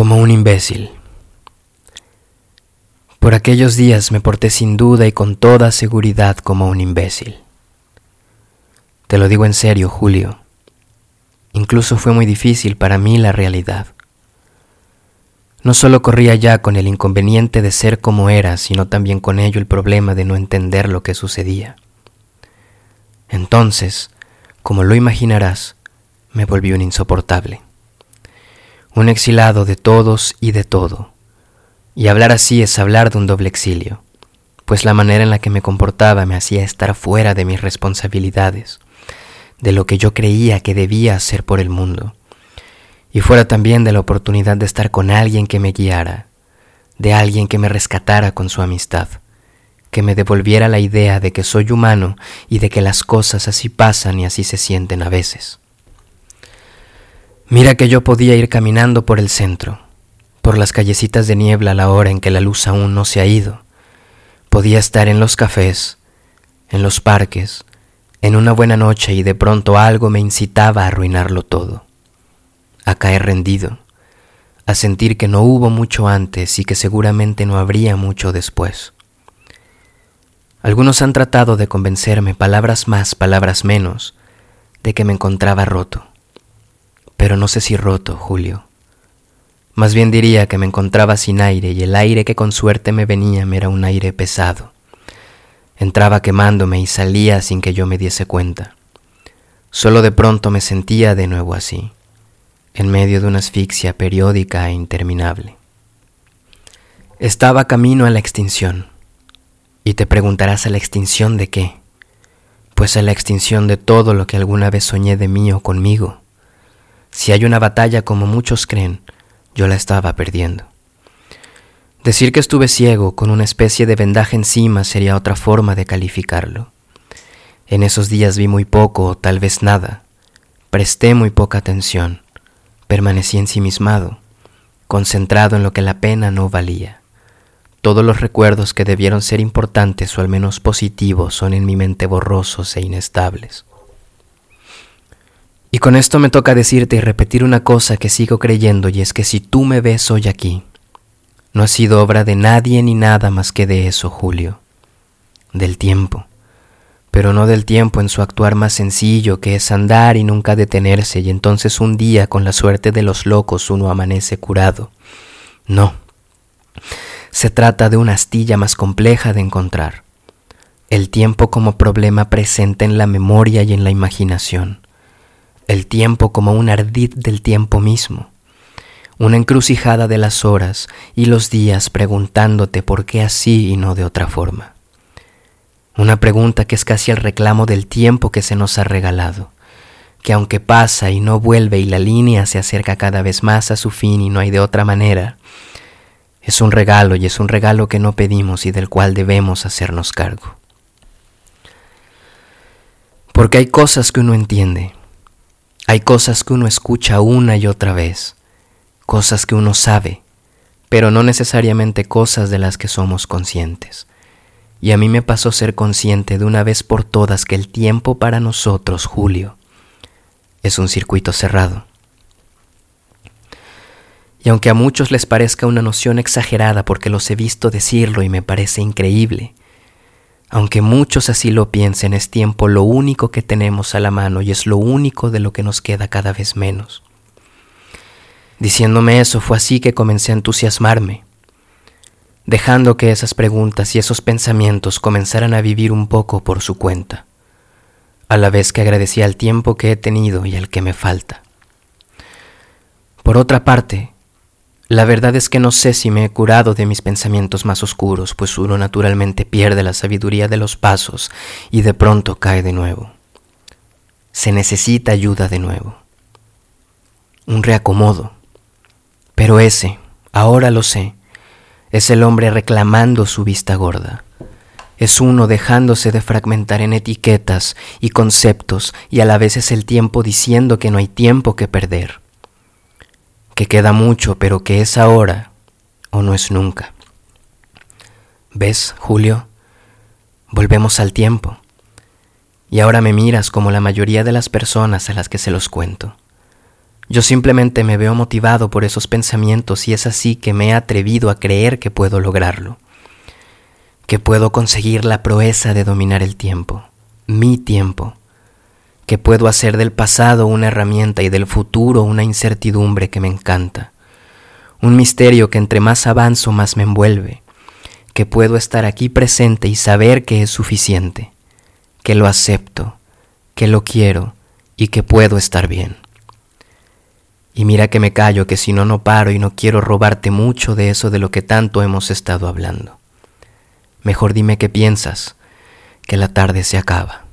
como un imbécil. Por aquellos días me porté sin duda y con toda seguridad como un imbécil. Te lo digo en serio, Julio. Incluso fue muy difícil para mí la realidad. No solo corría ya con el inconveniente de ser como era, sino también con ello el problema de no entender lo que sucedía. Entonces, como lo imaginarás, me volví un insoportable un exilado de todos y de todo. Y hablar así es hablar de un doble exilio, pues la manera en la que me comportaba me hacía estar fuera de mis responsabilidades, de lo que yo creía que debía hacer por el mundo, y fuera también de la oportunidad de estar con alguien que me guiara, de alguien que me rescatara con su amistad, que me devolviera la idea de que soy humano y de que las cosas así pasan y así se sienten a veces. Mira que yo podía ir caminando por el centro, por las callecitas de niebla a la hora en que la luz aún no se ha ido. Podía estar en los cafés, en los parques, en una buena noche y de pronto algo me incitaba a arruinarlo todo, a caer rendido, a sentir que no hubo mucho antes y que seguramente no habría mucho después. Algunos han tratado de convencerme, palabras más, palabras menos, de que me encontraba roto pero no sé si roto, Julio. Más bien diría que me encontraba sin aire y el aire que con suerte me venía me era un aire pesado. Entraba quemándome y salía sin que yo me diese cuenta. Solo de pronto me sentía de nuevo así, en medio de una asfixia periódica e interminable. Estaba camino a la extinción. Y te preguntarás a la extinción de qué? Pues a la extinción de todo lo que alguna vez soñé de mí o conmigo si hay una batalla como muchos creen, yo la estaba perdiendo. Decir que estuve ciego con una especie de vendaje encima sería otra forma de calificarlo. En esos días vi muy poco o tal vez nada. Presté muy poca atención. Permanecí ensimismado, concentrado en lo que la pena no valía. Todos los recuerdos que debieron ser importantes o al menos positivos son en mi mente borrosos e inestables. Con esto me toca decirte y repetir una cosa que sigo creyendo y es que si tú me ves hoy aquí, no ha sido obra de nadie ni nada más que de eso, Julio, del tiempo, pero no del tiempo en su actuar más sencillo que es andar y nunca detenerse y entonces un día con la suerte de los locos uno amanece curado. No, se trata de una astilla más compleja de encontrar, el tiempo como problema presente en la memoria y en la imaginación el tiempo como un ardid del tiempo mismo, una encrucijada de las horas y los días preguntándote por qué así y no de otra forma. Una pregunta que es casi el reclamo del tiempo que se nos ha regalado, que aunque pasa y no vuelve y la línea se acerca cada vez más a su fin y no hay de otra manera, es un regalo y es un regalo que no pedimos y del cual debemos hacernos cargo. Porque hay cosas que uno entiende, hay cosas que uno escucha una y otra vez, cosas que uno sabe, pero no necesariamente cosas de las que somos conscientes. Y a mí me pasó ser consciente de una vez por todas que el tiempo para nosotros, Julio, es un circuito cerrado. Y aunque a muchos les parezca una noción exagerada porque los he visto decirlo y me parece increíble, aunque muchos así lo piensen, es tiempo lo único que tenemos a la mano y es lo único de lo que nos queda cada vez menos. Diciéndome eso fue así que comencé a entusiasmarme, dejando que esas preguntas y esos pensamientos comenzaran a vivir un poco por su cuenta, a la vez que agradecía el tiempo que he tenido y el que me falta. Por otra parte, la verdad es que no sé si me he curado de mis pensamientos más oscuros, pues uno naturalmente pierde la sabiduría de los pasos y de pronto cae de nuevo. Se necesita ayuda de nuevo. Un reacomodo. Pero ese, ahora lo sé, es el hombre reclamando su vista gorda. Es uno dejándose de fragmentar en etiquetas y conceptos y a la vez es el tiempo diciendo que no hay tiempo que perder que queda mucho, pero que es ahora o no es nunca. ¿Ves, Julio? Volvemos al tiempo. Y ahora me miras como la mayoría de las personas a las que se los cuento. Yo simplemente me veo motivado por esos pensamientos y es así que me he atrevido a creer que puedo lograrlo, que puedo conseguir la proeza de dominar el tiempo, mi tiempo, que puedo hacer del pasado una herramienta y del futuro una incertidumbre que me encanta, un misterio que entre más avanzo más me envuelve, que puedo estar aquí presente y saber que es suficiente, que lo acepto, que lo quiero y que puedo estar bien. Y mira que me callo, que si no, no paro y no quiero robarte mucho de eso de lo que tanto hemos estado hablando. Mejor dime qué piensas, que la tarde se acaba.